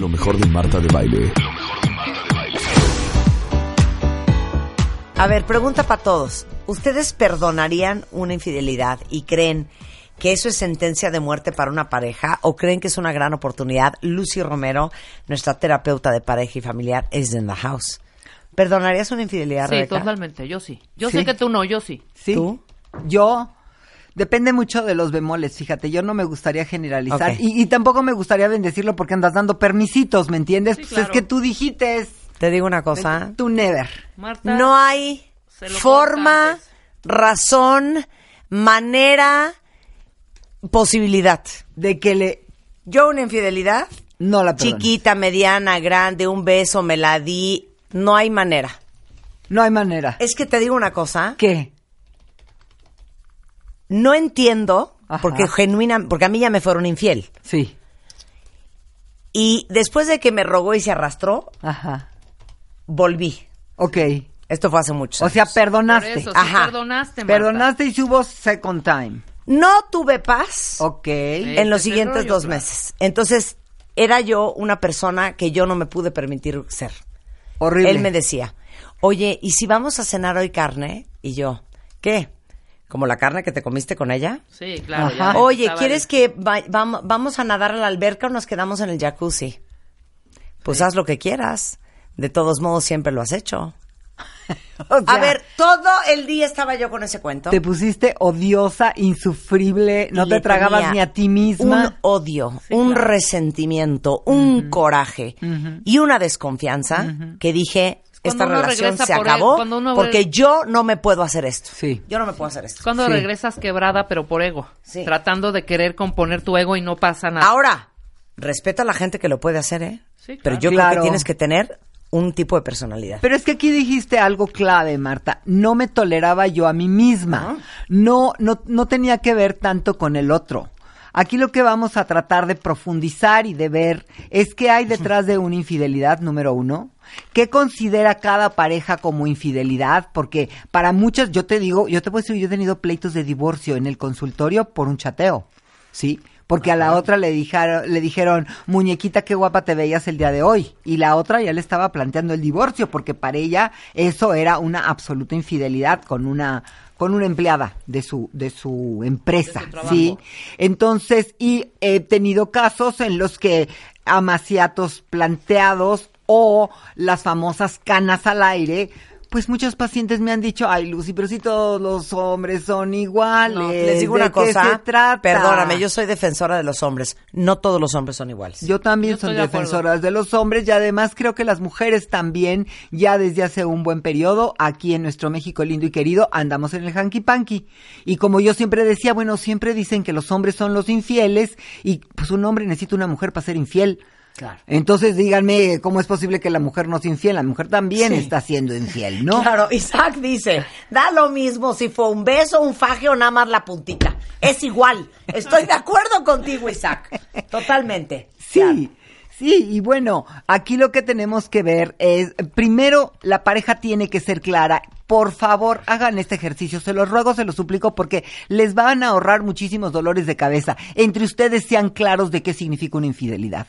Lo mejor de Marta de Baile. A ver, pregunta para todos. ¿Ustedes perdonarían una infidelidad y creen que eso es sentencia de muerte para una pareja o creen que es una gran oportunidad? Lucy Romero, nuestra terapeuta de pareja y familiar, es in the house. ¿Perdonarías una infidelidad, Sí, Rebeca? totalmente, yo sí. Yo Sí. sé que tú no, yo sí. Sí. ¿Tú? Yo. Depende mucho de los bemoles, fíjate, yo no me gustaría generalizar y, y tampoco me gustaría bendecirlo porque andas dando permisitos, ¿me entiendes? Sí, pues claro. es que tú dijiste, Te digo una cosa. tú never. Marta. No hay forma, antes. razón, manera, posibilidad. De que le... Yo una infidelidad, No la perdones. chiquita, mediana, grande, un beso, me la di, no hay manera. No hay manera. Es que te digo una cosa, ¿Qué? No entiendo, Ajá. porque genuina, porque a mí ya me fueron infiel. Sí. Y después de que me rogó y se arrastró, Ajá. volví. Ok. Esto fue hace muchos O sea. Por perdonaste. eso, sí Ajá. perdonaste, Marta. Perdonaste y hubo second time. No tuve paz Ok. en los siguientes rollo, dos claro. meses. Entonces, era yo una persona que yo no me pude permitir ser. Horrible. Él me decía, oye, ¿y si vamos a cenar hoy carne? Y yo, ¿qué? ¿Como la carne que te comiste con ella? Sí, claro. Ya Oye, ¿quieres que va- vam- vamos a nadar a la alberca o nos quedamos en el jacuzzi? Pues haz lo que quieras. De todos modos, siempre lo has hecho. O A ver, todo el día estaba yo con ese cuento. Te pusiste odiosa, insufrible, no te tragabas ni a ti misma. Un odio, un resentimiento, un coraje y una desconfianza que dije, esta uno relación regresa se por él, acabó cuando uno porque yo no me puedo hacer esto. Sí. Yo no me puedo hacer esto. Cuando Sí. regresas quebrada, pero por ego. Sí. Tratando de querer componer tu ego y no pasa nada. Ahora, respeta a la gente que lo puede hacer, ¿eh? Sí, Pero claro. yo creo Claro. que tienes que tener un tipo de personalidad. Pero es que aquí dijiste algo clave, Marta. No me toleraba yo a mí misma. No, no, no tenía que ver tanto con el otro. Aquí lo que vamos a tratar de profundizar y de ver es qué hay detrás de una infidelidad, número uno. ¿Qué considera cada pareja como infidelidad? Porque para muchas, yo te digo, yo te puedo decir, yo he tenido pleitos de divorcio en el consultorio por un chateo. ¿Sí? Porque a la otra le dijeron, le dijeron, muñequita, qué guapa te veías el día de hoy. Y la otra ya le estaba planteando el divorcio, porque para ella eso era una absoluta infidelidad con una, con una empleada de su, de su empresa. De su trabajo. ¿Sí? Entonces, y he tenido casos en los que amaciatos planteados o las famosas canas al aire, pues muchos pacientes me han dicho, ay Lucy, pero si todos los hombres son iguales. No, les digo ¿de una qué cosa, se trata? perdóname, yo soy defensora de los hombres. No todos los hombres son iguales. Yo también Yo soy estoy de defensora de los hombres y además creo que las mujeres también, ya desde hace un buen periodo, aquí en nuestro México lindo y querido, andamos en el hanky panky. Y como yo siempre decía, bueno, siempre dicen que los hombres son los infieles y pues un hombre necesita una mujer para ser infiel. Claro. Entonces díganme, ¿cómo es posible que la mujer no sea infiel? La mujer también Sí. está siendo infiel, ¿no? Claro, Isaac dice, da lo mismo si fue un beso, un faje o nada más la puntita. Es igual. Estoy de acuerdo contigo, Isaac. Totalmente. Sí, Claro. sí, y bueno, aquí lo que tenemos que ver es, primero, la pareja tiene que ser clara. Por favor, hagan este ejercicio, se los ruego, se los suplico, porque les van a ahorrar muchísimos dolores de cabeza. Entre ustedes sean claros de qué significa una infidelidad.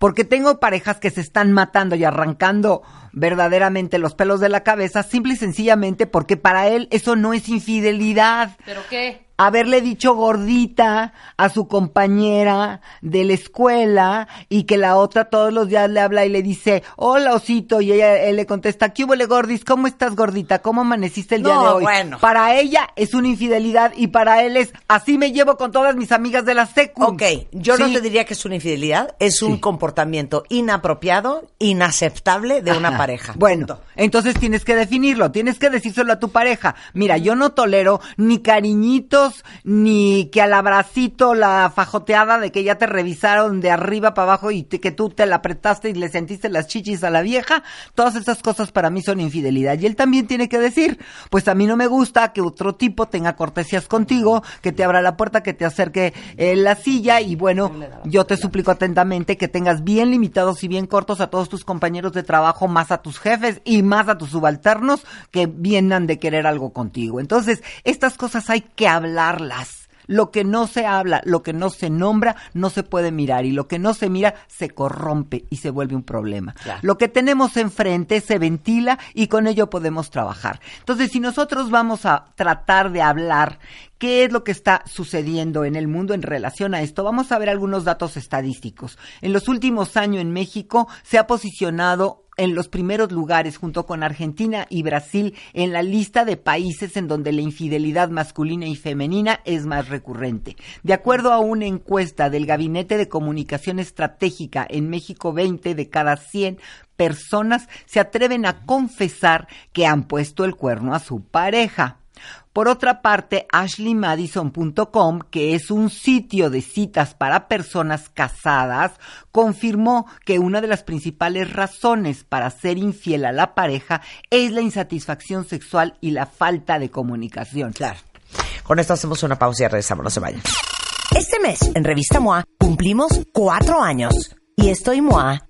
Porque tengo parejas que se están matando y arrancando verdaderamente los pelos de la cabeza, simple y sencillamente porque para él eso no es infidelidad ¿Pero qué? Haberle dicho gordita a su compañera de la escuela y que la otra todos los días le habla y le dice, hola osito, y ella él le contesta, ¿qué hubo gordis? ¿Cómo estás gordita? ¿Cómo amaneciste el día de hoy? bueno. Para ella es una infidelidad y para él es, así me llevo con todas mis amigas de la secu. Ok, yo no te diría que es una infidelidad, es un Sí. comportamiento inapropiado, inaceptable de una pareja. Bueno, Punto. entonces tienes que definirlo, tienes que decírselo a tu pareja. Mira, yo no tolero ni cariñitos, besos, ni que al abracito, la fajoteada de que ya te revisaron de arriba para abajo y te- que tú te la apretaste y le sentiste las chichis a la vieja. Todas esas cosas para mí son infidelidad. Y él también tiene que decir, pues a mí no me gusta que otro tipo tenga cortesías contigo, que te abra la puerta, que te acerque eh, la silla y bueno, yo te suplico atentamente que tengas bien limitados y bien cortos a todos tus compañeros de trabajo, más a tus jefes y más a tus subalternos que vienen de querer algo contigo. Entonces, estas cosas hay que hablarlas. Lo que no se habla, lo que no se nombra, no se puede mirar. Y lo que no se mira, se corrompe y se vuelve un problema. Claro. Lo que tenemos enfrente se ventila y con ello podemos trabajar. Entonces, si nosotros vamos a tratar de hablar qué es lo que está sucediendo en el mundo en relación a esto, vamos a ver algunos datos estadísticos. En los últimos años en México se ha posicionado en los primeros lugares junto con Argentina y Brasil en la lista de países en donde la infidelidad masculina y femenina es más recurrente. De acuerdo a una encuesta del Gabinete de Comunicación Estratégica en México, 20 de cada 100 personas se atreven a confesar que han puesto el cuerno a su pareja. Por otra parte, ashleymadison.com, que es un sitio de citas para personas casadas, confirmó que una de las principales razones para ser infiel a la pareja es la insatisfacción sexual y la falta de comunicación. Claro. Con esto hacemos una pausa y regresamos, no se vayan. Este mes, en Revista MOA, cumplimos cuatro años. Y estoy MOA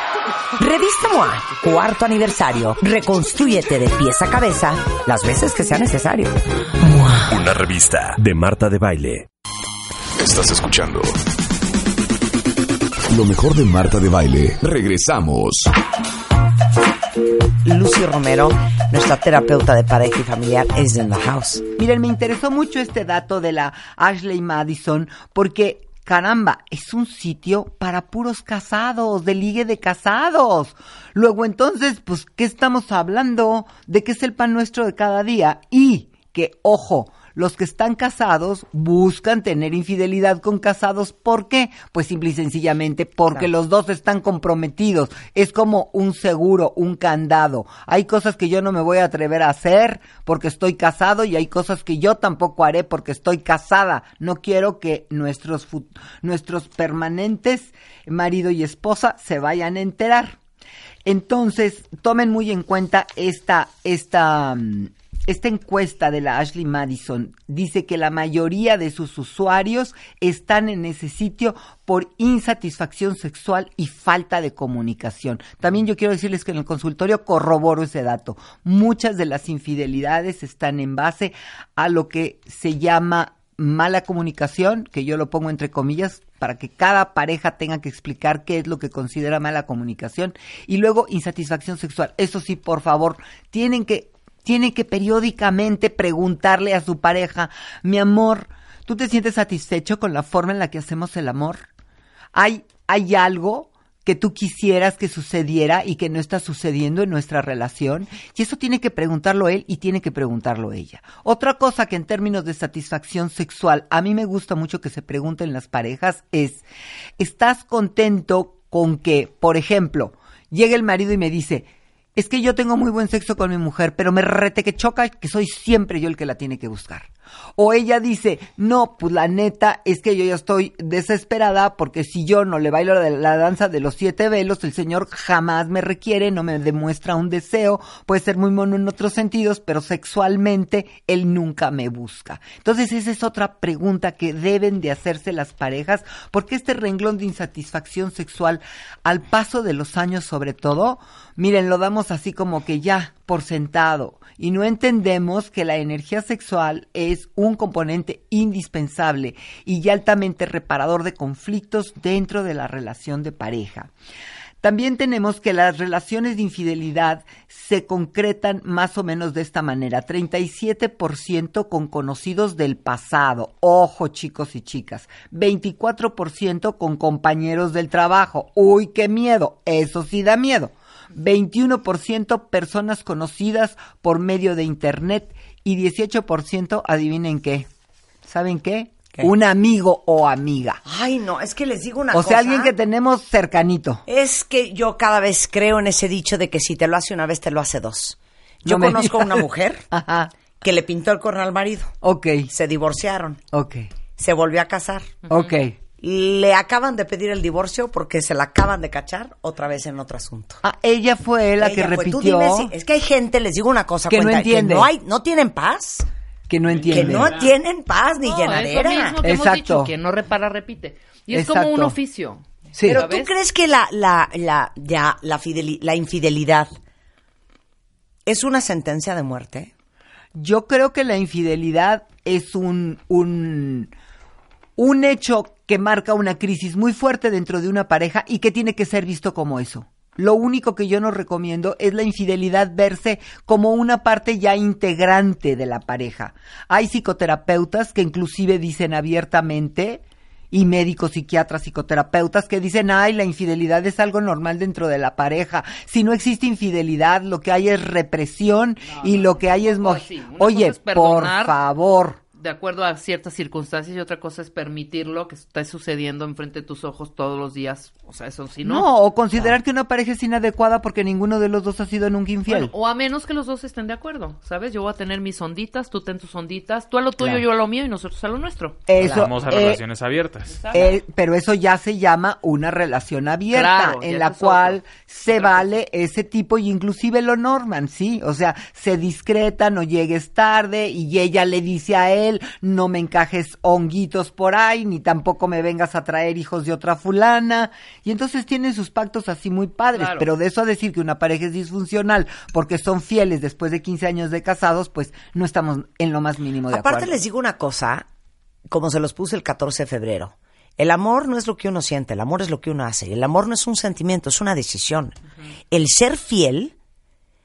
Revista MOA, cuarto aniversario. Reconstrúyete de pies a cabeza las veces que sea necesario. Una revista de Marta de Baile. Estás escuchando. Lo mejor de Marta de Baile. Regresamos. Lucy Romero, nuestra terapeuta de pareja y familiar, es in the house. Miren, me interesó mucho este dato de la Ashley Madison porque, caramba, es un sitio para puros casados, de ligue de casados. Luego entonces, pues, ¿qué estamos hablando? ¿De qué es el pan nuestro de cada día? Y que, ojo, los que están casados buscan tener infidelidad con casados. ¿Por qué? Pues simple y sencillamente porque los dos están comprometidos. Es como un seguro, un candado. Hay cosas que yo no me voy a atrever a hacer porque estoy casado y hay cosas que yo tampoco haré porque estoy casada. No quiero que nuestros, nuestros permanentes marido y esposa se vayan a enterar. Entonces, tomen muy en cuenta esta, esta, mm, esta encuesta de la Ashley Madison. Dice que la mayoría de sus usuarios están en ese sitio por insatisfacción sexual y falta de comunicación. También yo quiero decirles que en el consultorio corroboro ese dato. Muchas de las infidelidades están en base a lo que se llama mala comunicación, que yo lo pongo entre comillas, para que cada pareja tenga que explicar qué es lo que considera mala comunicación. Y luego insatisfacción sexual. Eso sí, por favor, tienen que, tienen que periódicamente preguntarle a su pareja, mi amor, ¿tú te sientes satisfecho con la forma en la que hacemos el amor? ¿Hay, hay algo que tú quisieras que sucediera y que no está sucediendo en nuestra relación? Y eso tiene que preguntarlo él y tiene que preguntarlo ella. Otra cosa que en términos de satisfacción sexual a mí me gusta mucho que se pregunten las parejas es, ¿estás contento con que, por ejemplo, llegue el marido y me dice, es que yo tengo muy buen sexo con mi mujer, pero me rete que choca que soy siempre yo el que la tiene que buscar. O ella dice, no, pues la neta es que yo ya estoy desesperada porque si yo no le bailo la, danza de los siete velos, el Señor jamás me requiere, no me demuestra un deseo, puede ser muy mono en otros sentidos, pero sexualmente Él nunca me busca. Entonces esa es otra pregunta que deben de hacerse las parejas, porque este renglón de insatisfacción sexual, al paso de los años sobre todo, miren, lo damos así como que ya por sentado y no entendemos que la energía sexual es un componente indispensable y altamente reparador de conflictos dentro de la relación de pareja. También tenemos que las relaciones de infidelidad se concretan más o menos de esta manera. 37% con conocidos del pasado. Ojo, chicos y chicas. 24% con compañeros del trabajo. Uy, qué miedo. Eso sí da miedo. 21% personas conocidas por medio de Internet y 18%, adivinen qué. ¿Saben qué? ¿Qué? Un amigo o amiga. Ay, no, es que les digo una O cosa. sea, alguien que tenemos cercanito. Es que yo cada vez creo en ese dicho de que si te lo hace una vez, te lo hace dos. Yo No conozco a una mujer Ajá. que le pintó el corno al marido. Ok, Se divorciaron. ok, Se volvió a casar. ok. Le acaban de pedir el divorcio porque se la acaban de cachar otra vez en otro asunto. Ah, ella fue la que fue, tú repitió dime si- es que hay gente, les digo una cosa, Que no entiende. que no hay, no tienen paz, que no que entiende. no tienen paz ni No, es lo llenadera. mismo que hemos Exacto. dicho, que no repara, repite. Y es Exacto. como un oficio. Sí. Pero tú crees que la, la, la, ya, la, fideli- la infidelidad es una sentencia de muerte? Yo creo que la infidelidad es un, un, un hecho que marca una crisis muy fuerte dentro de una pareja y que tiene que ser visto como eso. Lo único que yo no recomiendo es la infidelidad verse como una parte ya integrante de la pareja. Hay psicoterapeutas que inclusive dicen abiertamente y médicos, psiquiatras, psicoterapeutas que dicen, ay, la infidelidad es algo normal dentro de la pareja. Si no existe infidelidad, lo que hay es represión y lo que hay es... así. Oye, por favor. De acuerdo a ciertas circunstancias y otra cosa es permitirlo que esté sucediendo enfrente de tus ojos todos los días. O sea, eso sí, No, ¿no? o considerar que una pareja es inadecuada porque ninguno de los dos ha sido nunca infiel. Bueno, o a menos que los dos estén de acuerdo, ¿sabes? Yo voy a tener mis onditas, tú ten tus onditas, tú a lo tuyo, Claro. yo a lo mío y nosotros a lo nuestro. Eso, Vamos a eh, relaciones abiertas. eh, pero eso ya se llama una relación abierta, Claro, en la cual otro. se vale ese tipo y inclusive lo norman, ¿sí? O sea, se discreta, no llegues tarde y ella le dice a él, no me encajes honguitos por ahí, ni tampoco me vengas a traer hijos de otra fulana. Y entonces tienen sus pactos así muy padres, Claro. pero de eso a decir que una pareja es disfuncional porque son fieles después de 15 años de casados, pues no estamos en lo más mínimo de Aparte acuerdo. les digo una cosa, como se los puse el 14 de febrero. El amor no es lo que uno siente, el amor es lo que uno hace. El amor no es un sentimiento, es una decisión. El ser fiel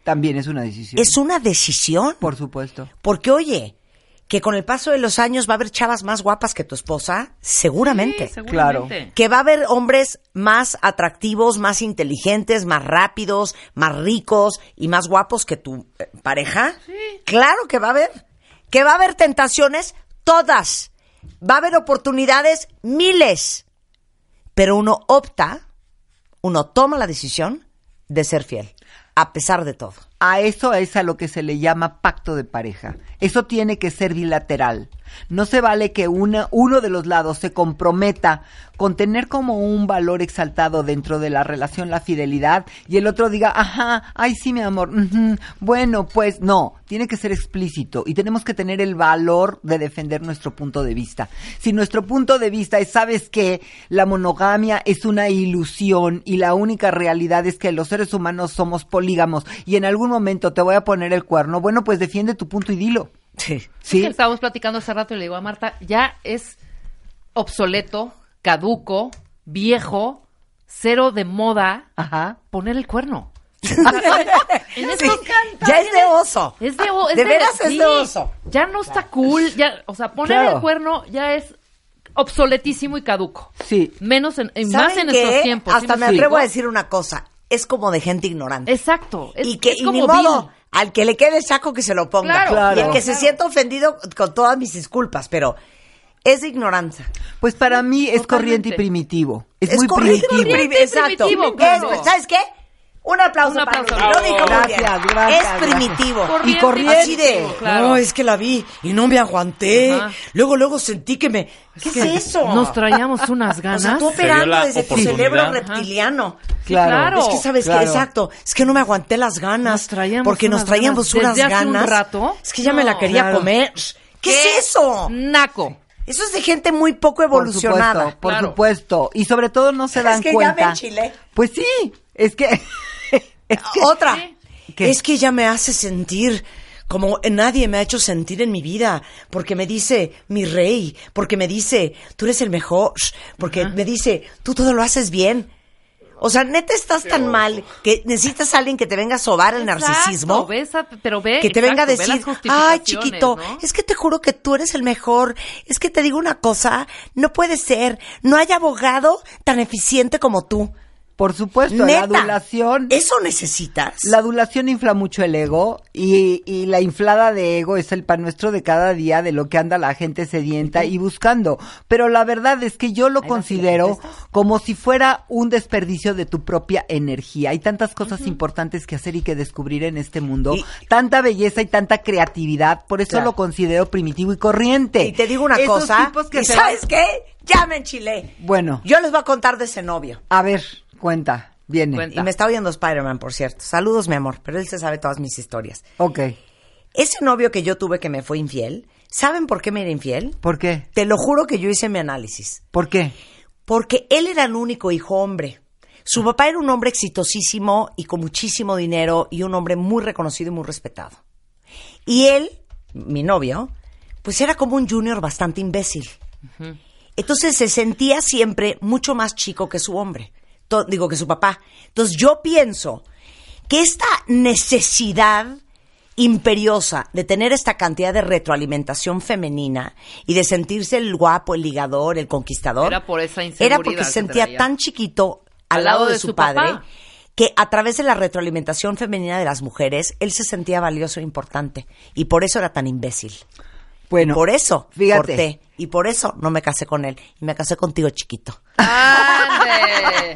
También es una decisión. es una decisión. Por supuesto. Porque oye, que con el paso de los años va a haber chavas más guapas que tu esposa, seguramente. Sí, seguramente. que va a haber hombres más atractivos, más inteligentes, más rápidos, más ricos y más guapos que tu eh, pareja. Claro que va a haber. Que va a haber tentaciones, todas. Va a haber oportunidades, miles. Pero uno opta, uno toma la decisión de ser fiel, a pesar de todo. A eso es a lo que se le llama pacto de pareja. Eso tiene que ser bilateral. No se vale que una, uno de los lados se comprometa con tener como un valor exaltado dentro de la relación la fidelidad y el otro diga, ajá, ay sí mi amor, bueno pues no, tiene que ser explícito y tenemos que tener el valor de defender nuestro punto de vista. Si nuestro punto de vista es, sabes que la monogamia es una ilusión y la única realidad es que los seres humanos somos polígamos y en algún momento te voy a poner el cuerno, bueno pues defiende tu punto y dilo. Sí. Es ¿Sí? que estábamos platicando hace rato y le digo a Marta, ya es obsoleto, caduco, viejo, cero de moda Ajá. poner el cuerno. En Sí, ya es de oso. Es de, es De veras es sí, de oso. Ya no está cool, ya, o sea, poner Claro. el cuerno ya es obsoletísimo y caduco. Sí. Menos en, en- ¿Saben más en qué? estos tiempos. ¿sí Hasta me atrevo a decir una cosa. Es como de gente ignorante. Exacto. Es, y que es y como ni modo, al que le quede el saco que se lo ponga. Claro, Claro. Y el que se sienta ofendido con todas mis disculpas, pero es de ignorancia. Pues para mí es Totalmente. corriente y primitivo. Es, muy corriente y primitivo. primi- Corriente y Exacto. primitivo, Es- claro. ¿Sabes qué? Un aplauso Un para aplauso. mí. Lo dijo muy Gracias, bien. gracias, Es primitivo. Corriente Y corriente. Así de, Claro. no, es que la vi y no me aguanté. Ajá. Luego, luego sentí que me... ¿Qué es, eso? Nos traíamos unas O ganas. sea, tú operando desde tu cerebro reptiliano. Sí, claro. Es que sabes claro. que exacto, es que no me aguanté las ganas. Nos traíamos porque nos unas traíamos ganas. unas Desde hace un ganas. rato. Es que ya me la quería Claro. comer. ¿Qué, es eso? Naco. Eso es de gente muy poco Por evolucionada. supuesto, por Claro. supuesto. Y sobre todo no se Es dan que ya cuenta. me enchilé. Pues sí, es que... es que- Otra. Es que ella me hace sentir como nadie me ha hecho sentir en mi vida, porque me dice mi rey, porque me dice tú eres el mejor, porque me dice tú todo lo haces bien. O sea, neta estás tan mal que necesitas a alguien que te venga a sobar el Exacto, narcisismo. ve esa- pero ve, que te venga a decir, ay chiquito, ¿no? es que te juro que tú eres el mejor, es que te digo una cosa, no puede ser, no hay abogado tan eficiente como tú. Por supuesto, Neta, la adulación. ¿Eso necesitas? La adulación infla mucho el ego y, y la inflada de ego es el pan nuestro de cada día de lo que anda la gente sedienta y buscando. Pero la verdad es que yo lo considero como si fuera un desperdicio de tu propia energía. Hay tantas cosas importantes que hacer y que descubrir en este mundo, Y- tanta belleza y tanta creatividad, por eso Claro. lo considero primitivo y corriente. Y te digo una Esos cosa, tipos que ¿y se sabes qué? Ya me enchilé. Bueno, Yo les voy a contar de ese novio. a ver, cuenta, viene. Cuenta. Y me está oyendo Spider-Man, por cierto. Saludos, mi amor, pero él se sabe todas mis historias. Ok, Ese novio que yo tuve que me fue infiel, ¿saben por qué me era infiel? ¿por qué? Te lo juro que yo hice mi análisis. ¿Por qué? Porque él era el único hijo hombre. Su papá era un hombre exitosísimo y con muchísimo dinero y un hombre muy reconocido y muy respetado. Y él, mi novio, pues era como un junior bastante imbécil. Entonces se sentía siempre mucho más chico que su hombre. To- digo, que su papá. Entonces yo pienso que esta necesidad imperiosa de tener esta cantidad de retroalimentación femenina y de sentirse el guapo, el ligador, el conquistador, Era por esa era porque que se sentía traía. tan chiquito al, lado, de, su, padre papá. que a través de la retroalimentación femenina de las mujeres, él se sentía valioso e importante. Y por eso era tan imbécil. Bueno, por eso fíjate. corté. Y por eso no me casé con él. Y me casé contigo, chiquito. ¡Ande!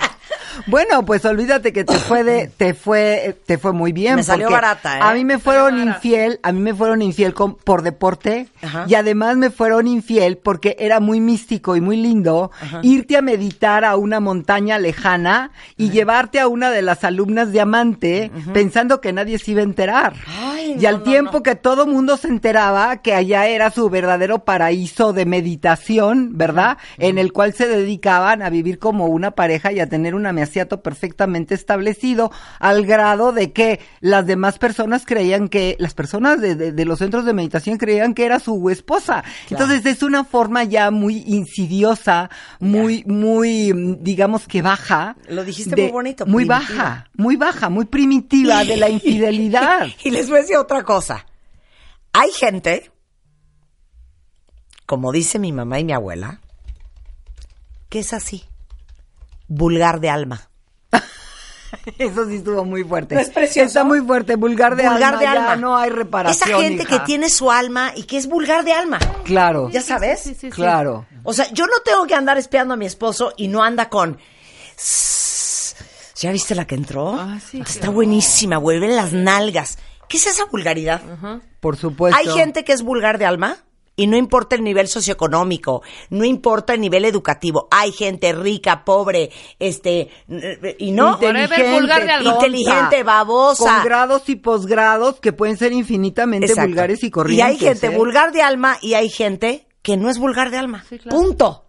Bueno, pues olvídate que te fue de, te fue, te fue muy bien. Me salió barata, ¿eh? A mí me fueron infiel, a mí me fueron infiel con- por deporte Ajá. y además me fueron infiel porque era muy místico y muy lindo irte a meditar a una montaña lejana y llevarte a una de las alumnas diamante pensando que nadie se iba a enterar. Ay, y no, al tiempo no. que todo mundo se enteraba que allá era su verdadero paraíso de meditación, ¿verdad? En el cual se dedicaban a vivir como una pareja y a tener un ameaciato perfectamente establecido, al grado de que las demás personas creían que, las personas de, de- de los centros de meditación creían que era su esposa. Entonces es una forma ya muy insidiosa, muy, muy, digamos que baja. Lo dijiste de- muy bonito, Muy primitiva. baja, muy baja, muy primitiva de la infidelidad. y les voy a decir otra cosa. Hay gente, como dice mi mamá y mi abuela, que es así. Vulgar de alma. Eso sí estuvo muy fuerte. ¿No es precioso? Está muy fuerte, vulgar de vulgar alma. de ya alma. no hay reparación. Esa gente hija. que tiene su alma y que es vulgar de alma. Claro. ¿Ya sabes? Sí, sí, sí. Claro. O sea, yo no tengo que andar espiando a mi esposo y no anda con. "Sss, ¿Ya viste la que entró? Ah, sí, Está claro. buenísima, vuelven las nalgas. ¿Qué es esa vulgaridad? Por supuesto. Hay gente que es vulgar de alma y no importa el nivel socioeconómico, no importa el nivel educativo. Hay gente rica, pobre, este, y no. Whatever, vulgar de alma. Inteligente, babosa. Con grados y posgrados que pueden ser infinitamente Exacto. vulgares y Y corrientes. hay gente ¿eh? vulgar de alma y hay gente que no es vulgar de alma. Sí, claro. Punto.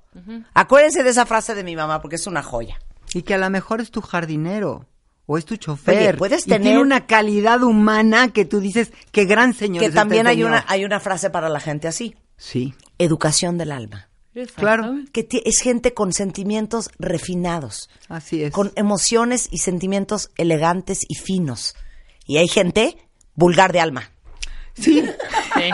Acuérdense de esa frase de mi mamá porque es una joya. Y que a lo mejor es tu jardinero. O es tu chofer. Oye, puedes y tiene tener- una calidad humana que tú dices, qué gran señor que es este también hay señor". una, hay una frase para la gente así. Sí. Educación del alma. Claro. Que es gente con sentimientos refinados, Así es. con emociones y sentimientos elegantes y finos. Y hay gente vulgar de alma. Sí. Sí.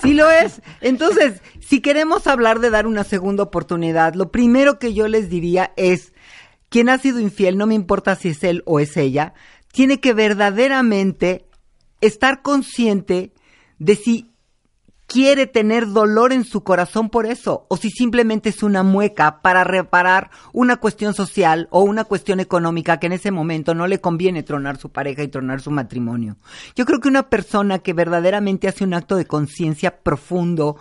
Sí lo es. Entonces, si queremos hablar de dar una segunda oportunidad, lo primero que yo les diría es, quien ha sido infiel, no me importa si es él o es ella, tiene que verdaderamente estar consciente de si quiere tener dolor en su corazón por eso, o si simplemente es una mueca para reparar una cuestión social o una cuestión económica que en ese momento no le conviene tronar su pareja y tronar su matrimonio. Yo creo que una persona que verdaderamente hace un acto de conciencia profundo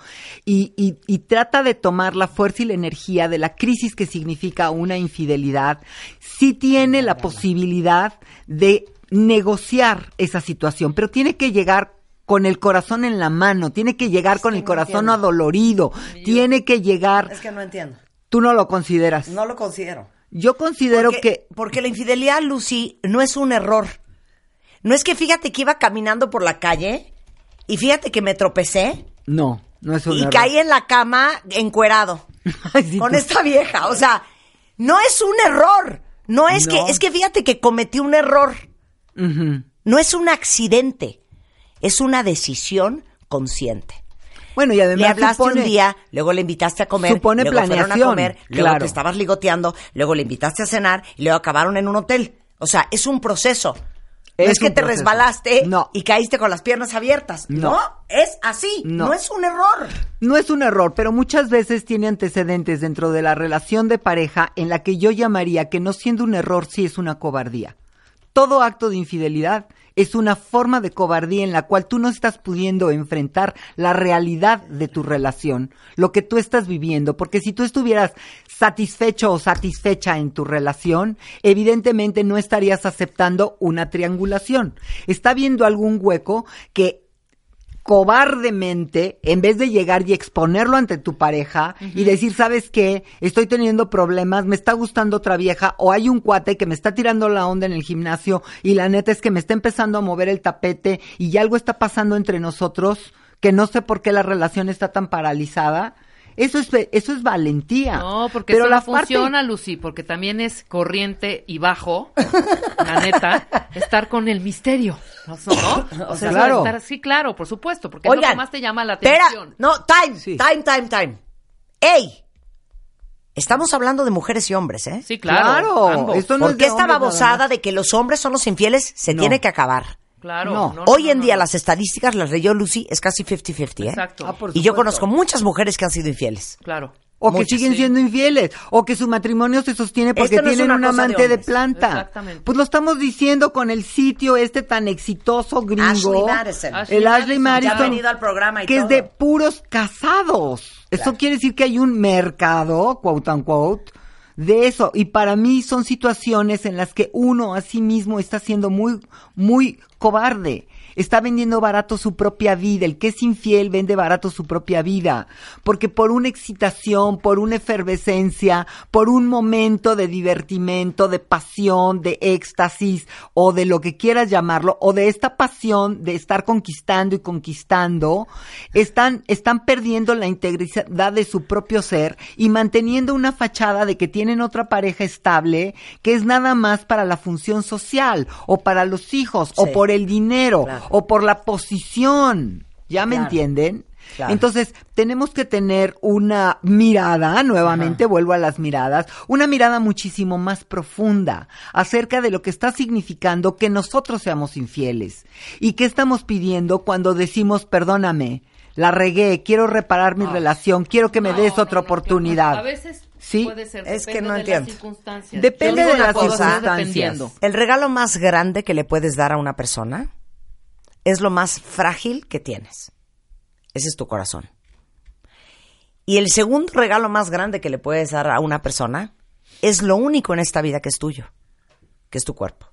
y, y- y trata de tomar la fuerza y la energía de la crisis que significa una infidelidad, sí tiene la posibilidad de negociar esa situación, pero tiene que llegar con el corazón en la mano, tiene que llegar con el no corazón entiendo. adolorido, tiene que llegar, Es que no entiendo. tú no lo consideras. No lo considero. Yo considero porque, que porque la infidelidad, Lucy, no es un error. No es que fíjate que iba caminando por la calle y fíjate que me tropecé no, no es un y error. caí en la cama encuerado Ay, sí, con tú- esta vieja. O sea, no es un error. No es No. que, es que fíjate que cometí un error. No es un accidente. Es una decisión consciente. Bueno, y Le además hablaste supone- un día, luego le invitaste a comer, Supone luego fueron a comer, luego claro. te estabas ligoteando, luego le invitaste a cenar y luego acabaron en un hotel. O sea, es un proceso. No Es es que te proceso. resbalaste No. y caíste con las piernas abiertas. No, No. es así. No. No. es un error. No es un error, pero muchas veces tiene antecedentes dentro de la relación de pareja en la que yo llamaría que no siendo un error sí es una cobardía. Todo acto de infidelidad es una forma de cobardía en la cual tú no estás pudiendo enfrentar la realidad de tu relación, lo que tú estás viviendo, porque si tú estuvieras satisfecho o satisfecha en tu relación, evidentemente no estarías aceptando una triangulación. Está viendo algún hueco que cobardemente, en vez de llegar y exponerlo ante tu pareja y decir, ¿sabes qué? Estoy teniendo problemas, me está gustando otra vieja, o hay un cuate que me está tirando la onda en el gimnasio y la neta es que me está empezando a mover el tapete y algo está pasando entre nosotros que no sé por qué la relación está tan paralizada. Eso es, eso es valentía. No, porque Pero eso la no parte- funciona, Lucy, porque también es corriente y bajo, la neta, estar con el misterio. ¿No? ¿No? O sea, Claro. estar- sí, claro, por supuesto, porque es lo que más te llama la espera. atención. No, time, Sí. time, time, time. ¡Ey! Estamos hablando de mujeres y hombres, ¿eh? Sí, claro. Claro, esto no es Porque de esta babosada de que los hombres son los infieles se No. tiene que acabar. Claro. No. no, Hoy no, en no, día no. las estadísticas las leyó Lucy, es casi 50-50, ¿eh? Exacto. Ah, Y yo conozco muchas mujeres que han sido infieles. Claro. O que siguen sí. siendo infieles, o que su matrimonio se sostiene porque Esto no tienen un de amante de, planta. Exactamente. Pues lo estamos diciendo con el sitio este tan exitoso gringo. Ashley Madison. Ashley el Ashley Madison, ha venido al programa y que todo. es de puros casados. Eso quiere decir que hay un mercado, quote unquote, de eso. Y para mí son situaciones en las que uno a sí mismo está siendo muy, muy cobarde. Está vendiendo barato su propia vida. El que es infiel vende barato su propia vida. Porque por una excitación, por una efervescencia, por un momento de divertimento, de pasión, de éxtasis, o de lo que quieras llamarlo, o de esta pasión de estar conquistando y conquistando, están, están perdiendo la integridad de su propio ser y manteniendo una fachada de que tienen otra pareja estable que es nada más para la función social, o para los hijos, o por el dinero, Claro. O por la posición. ¿Ya me Claro. entienden? Claro. Entonces, tenemos que tener una mirada, nuevamente vuelvo a las miradas, una mirada muchísimo más profunda acerca de lo que está significando que nosotros seamos infieles. ¿Y qué estamos pidiendo cuando decimos, perdóname, la regué, quiero reparar mi relación, quiero que me No, des no, otra no, oportunidad? A veces Sí. puede ser. Es que no de entiendo. las circunstancias. Depende de las circunstancias. El regalo más grande que le puedes dar a una persona es lo más frágil que tienes. Ese es tu corazón. Y el segundo regalo más grande que le puedes dar a una persona es lo único en esta vida que es tuyo, que es tu cuerpo.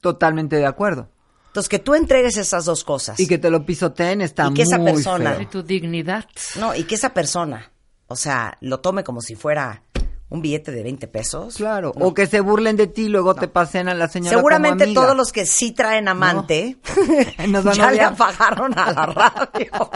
Totalmente de acuerdo. Entonces, que tú entregues esas dos cosas. Y que te lo pisoteen está Y que esa muy persona- feo. Y tu dignidad. No, y que esa persona, o sea, lo tome como si fuera un billete de 20 pesos. Claro, No. o que se burlen de ti y luego te pasen a la señora Seguramente como amiga. todos los que sí traen amante a ya le apagaron a la radio.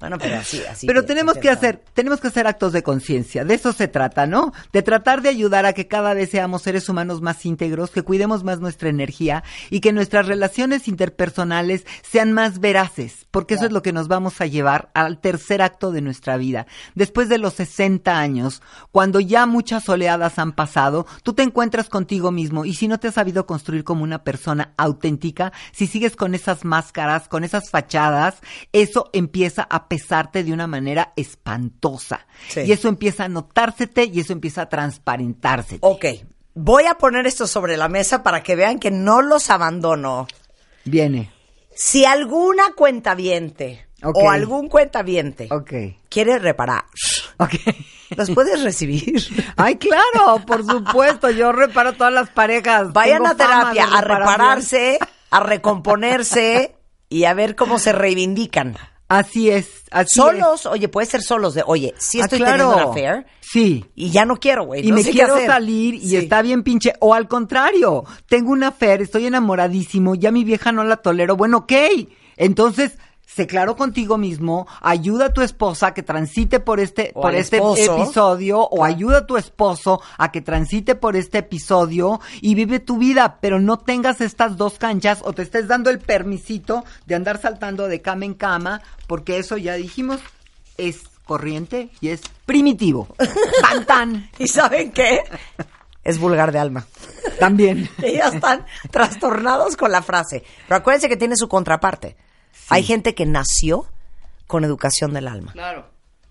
Bueno, pero así, así. Pero te- tenemos te que hacer, tenemos que hacer actos de conciencia. De eso se trata, ¿no? De tratar de ayudar a que cada vez seamos seres humanos más íntegros, que cuidemos más nuestra energía y que nuestras relaciones interpersonales sean más veraces, porque eso es lo que nos vamos a llevar al tercer acto de nuestra vida. Después de los 60 años, cuando ya muchas oleadas han pasado, tú te encuentras contigo mismo y si no te has sabido construir como una persona auténtica, si sigues con esas máscaras, con esas fachadas, eso empieza a pesarte de una manera espantosa. Sí. Y eso empieza a notársete y eso empieza a transparentársete. Ok, voy a poner esto sobre la mesa para que vean que no los abandono. Viene. Si alguna cuentaviente Ok. o algún cuentaviente Ok. quiere reparar, Ok. los puedes recibir. Ay, claro, por supuesto, yo reparo todas las parejas. Vayan Tengo a terapia a repararse, a recomponerse y a ver cómo se reivindican. Así es, así Solos, oye, puede ser solos de, oye, si Ah, estoy claro. teniendo una affair Sí. y ya no quiero, güey. y no me sé qué quiero hacer. salir y Sí. está bien pinche. O al contrario, tengo una fe, estoy enamoradísimo, ya mi vieja no la tolero. Bueno, ok. Entonces, sé claro contigo mismo, ayuda a tu esposa a que transite por este, O por este esposo. episodio, o ayuda a tu esposo a que transite por este episodio y vive tu vida, pero no tengas estas dos canchas o te estés dando el permisito de andar saltando de cama en cama, porque eso ya dijimos, es corriente y es primitivo. tan tan. ¿Y saben qué? Es vulgar de alma. También. Ya están trastornados con la frase. Pero acuérdense que tiene su contraparte. Hay gente que nació con educación del alma. Claro.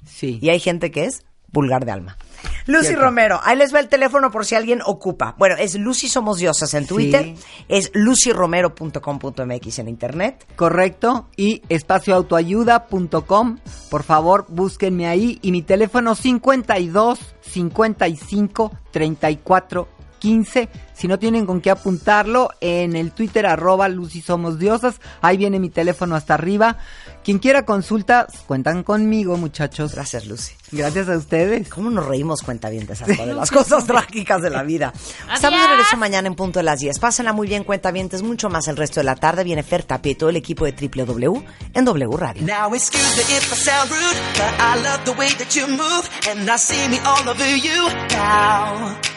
Sí. Y hay gente que es vulgar de alma. Lucy Cierto. Romero, ahí les va el teléfono por si alguien ocupa. Bueno, es Lucy Somos Diosas en Twitter, Sí. es lucyromero.com.mx en internet. Correcto. Y espacioautoayuda.com. Por favor, búsquenme ahí. Y mi teléfono 52 55 34 15. Si no tienen con qué apuntarlo, en el Twitter arroba Lucy Somos Diosas. Ahí viene mi teléfono hasta arriba. Quien quiera consulta, cuentan conmigo, muchachos. Gracias, Lucy. Gracias a ustedes. ¿Cómo nos reímos cuenta bien de esas cosas, de las cosas trágicas de la vida? Estamos de regreso mañana en punto de las 10. Pásenla muy bien, cuenta mucho más el resto de la tarde. Viene Fer Tapia y todo el equipo de WW en W Radio. Now excuse me if I sound rude, but I love the way that you move, and I see me all over you now.